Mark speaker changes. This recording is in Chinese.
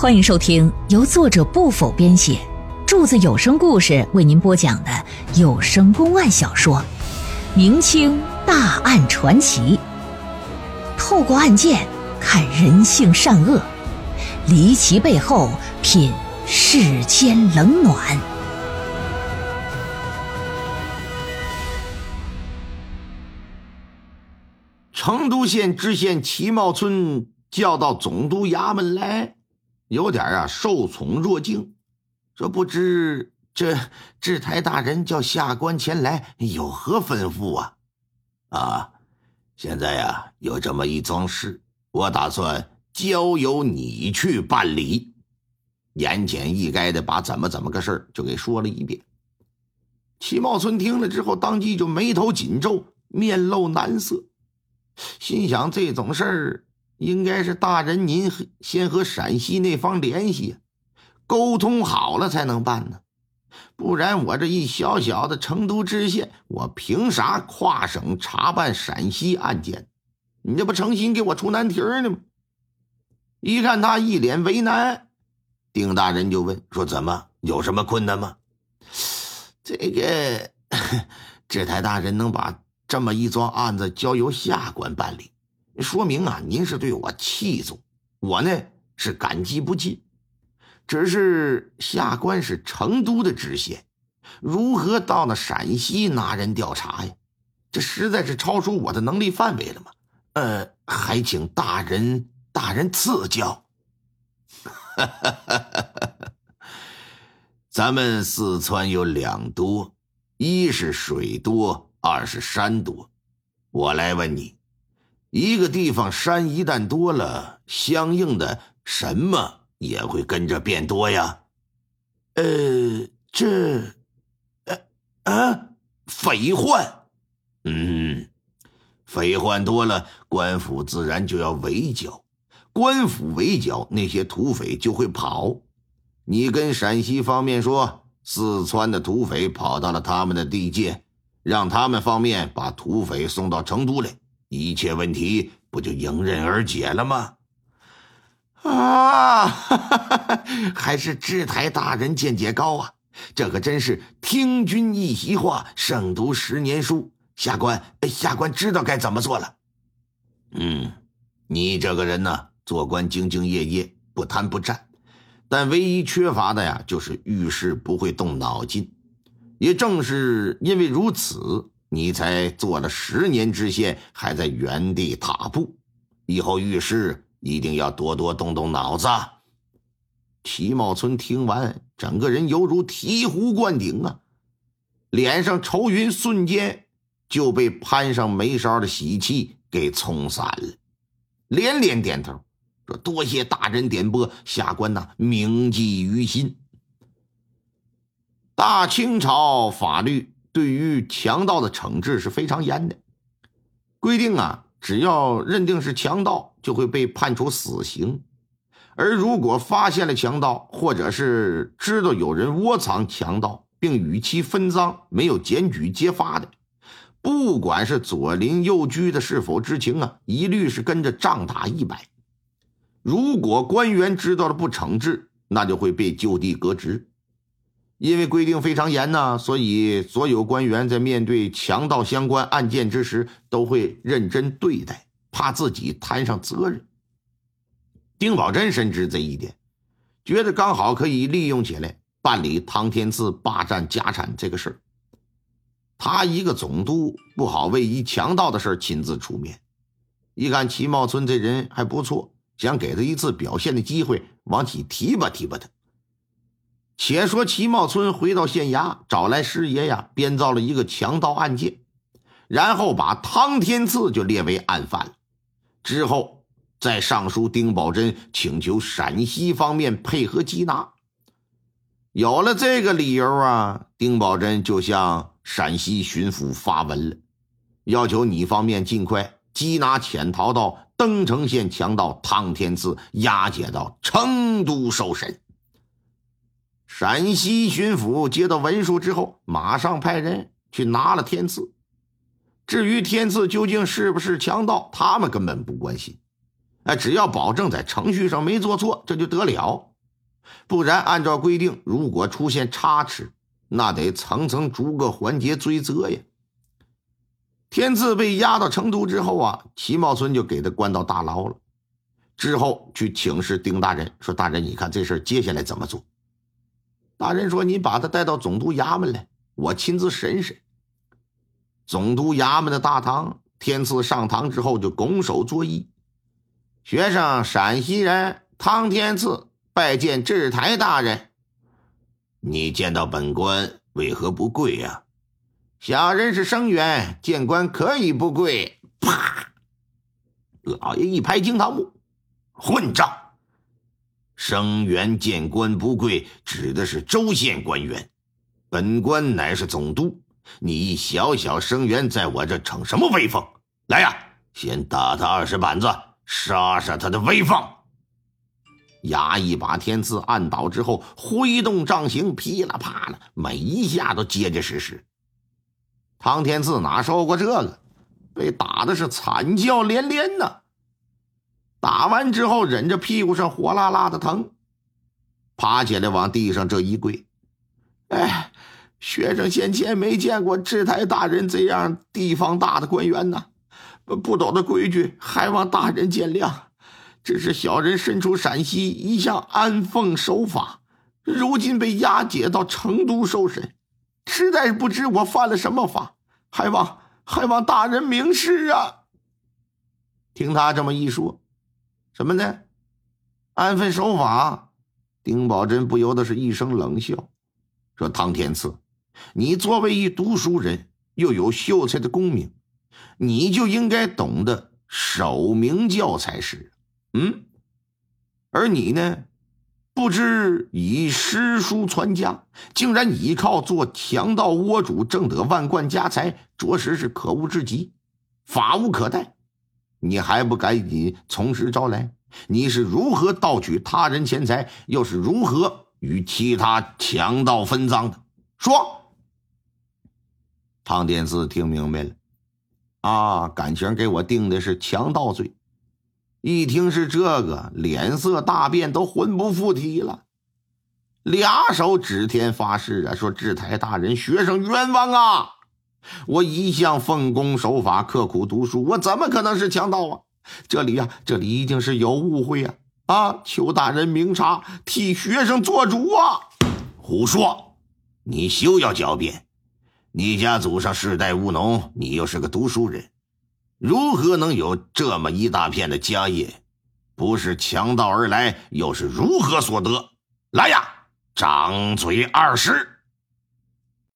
Speaker 1: 欢迎收听由作者不否编写，柱子有声故事为您播讲的有声公案小说《明清大案传奇》，透过案件看人性善恶，离奇背后品世间冷暖。
Speaker 2: 成都县知县齐茂村叫到总督衙门来，有点啊受宠若惊，说不知这制台大人叫下官前来有何吩咐啊？啊，现在呀有这么一桩事，我打算交由你去办理。言简意赅的把怎么怎么个事儿就给说了一遍。齐茂村听了之后，当即就眉头紧皱，面露难色。心想这种事儿应该是大人您先和陕西那方联系，沟通好了才能办呢。不然我这一小小的成都知县，我凭啥跨省查办陕西案件？你这不成心给我出难题呢吗？一看他一脸为难，丁大人就问说：“怎么有什么困难吗？”这个 这台大人能把。这么一桩案子交由下官办理，说明啊，您是对我器重，我呢是感激不尽。只是下官是成都的知县，如何到了陕西拿人调查呀？这实在是超出我的能力范围了嘛。呃，还请大人大人赐教。咱们四川有两多，一是水多。二是山多，我来问你，一个地方山一旦多了，相应的什么也会跟着变多呀？呃，这，呃，啊，匪患，嗯，匪患多了，官府自然就要围剿，官府围剿，那些土匪就会跑。你跟陕西方面说，四川的土匪跑到了他们的地界。让他们方面把土匪送到成都来，一切问题不就迎刃而解了吗？啊，还是知台大人见解高啊！这可真是听君一席话，胜读十年书。下官，下官知道该怎么做了。嗯，你这个人呢，做官兢兢业业，不贪不占，但唯一缺乏的呀，就是遇事不会动脑筋。也正是因为如此，你才做了十年知县，还在原地踏步。以后遇事一定要多多动动脑子。齐茂村听完，整个人犹如醍醐灌顶啊，脸上愁云瞬间就被攀上眉梢的喜气给冲散了，连连点头说：“多谢大人点拨，下官呐铭记于心。”大清朝法律对于强盗的惩治是非常严的，规定啊，只要认定是强盗，就会被判处死刑；而如果发现了强盗，或者是知道有人窝藏强盗并与其分赃，没有检举揭发的，不管是左邻右居的是否知情啊，一律是跟着杖打一百。如果官员知道了不惩治，那就会被就地革职。因为规定非常严呐，所以所有官员在面对强盗相关案件之时，都会认真对待，怕自己摊上责任。丁宝珍深知这一点，觉得刚好可以利用起来办理唐天赐霸占家产这个事。他一个总督不好为一强盗的事亲自出面，一看齐茂村这人还不错，想给他一次表现的机会，往起提拔提拔他。且说齐茂村回到县衙，找来师爷呀，编造了一个强盗案件，然后把汤天赐就列为案犯了。之后再上书丁宝珍，请求陕西方面配合缉拿。有了这个理由啊，丁宝珍就向陕西巡抚发文了，要求你方面尽快缉拿潜逃到登城县强盗汤天赐，押解到成都受审。陕西巡抚接到文书之后，马上派人去拿了天赐。至于天赐究竟是不是强盗，他们根本不关心。哎，只要保证在程序上没做错，这就得了。不然按照规定，如果出现差池，那得层层逐个环节追责呀。天赐被押到成都之后啊，齐茂村就给他关到大牢了。之后去请示丁大人，说：“大人，你看这事接下来怎么做？”大人说：“你把他带到总督衙门来，我亲自审审。”总督衙门的大堂，天赐上堂之后就拱手作揖：“学生陕西人汤天赐拜见制台大人。”你见到本官为何不跪呀？小人是生员，见官可以不跪。啪！老爷一拍惊堂木，混账！生员见官不跪，指的是州县官员。本官乃是总督，你一小小生员，在我这逞什么威风？来呀，先打他二十板子，杀杀他的威风！衙役把天赐按倒之后，挥动杖刑，噼里啪啦，每一下都结结实实。唐天赐哪受过这个，被打的是惨叫连连呐！打完之后，忍着屁股上火辣辣的疼，爬起来往地上这一跪：“哎，学生先前没见过制台大人这样地方大的官员呐，不懂的规矩，还望大人见谅。只是小人身处陕西，一向安奉守法，如今被押解到成都受审。”实在是不知我犯了什么法，还望还望大人明示啊！听他这么一说，什么呢？安分守法。丁宝珍不由得是一声冷笑，说：“唐天赐，你作为一读书人，又有秀才的功名，你就应该懂得守名教才是。嗯，而你呢？”不知以诗书传家，竟然依靠做强盗窝主挣得万贯家财，着实是可恶至极，法无可待。你还不赶紧从实招来？你是如何盗取他人钱财，又是如何与其他强盗分赃的？说。汤天赐听明白了，啊，感情给我定的是强盗罪。一听是这个，脸色大变，都魂不附体了，俩手指天发誓啊，说：“制台大人，学生冤枉啊！我一向奉公守法，刻苦读书，我怎么可能是强盗啊？这里呀，这里一定是有误会呀！啊，求大人明察，替学生做主啊！”胡说！你休要狡辩！你家祖上世代务农，你又是个读书人。如何能有这么一大片的家业？不是强盗而来，又是如何所得？来呀，张嘴二十！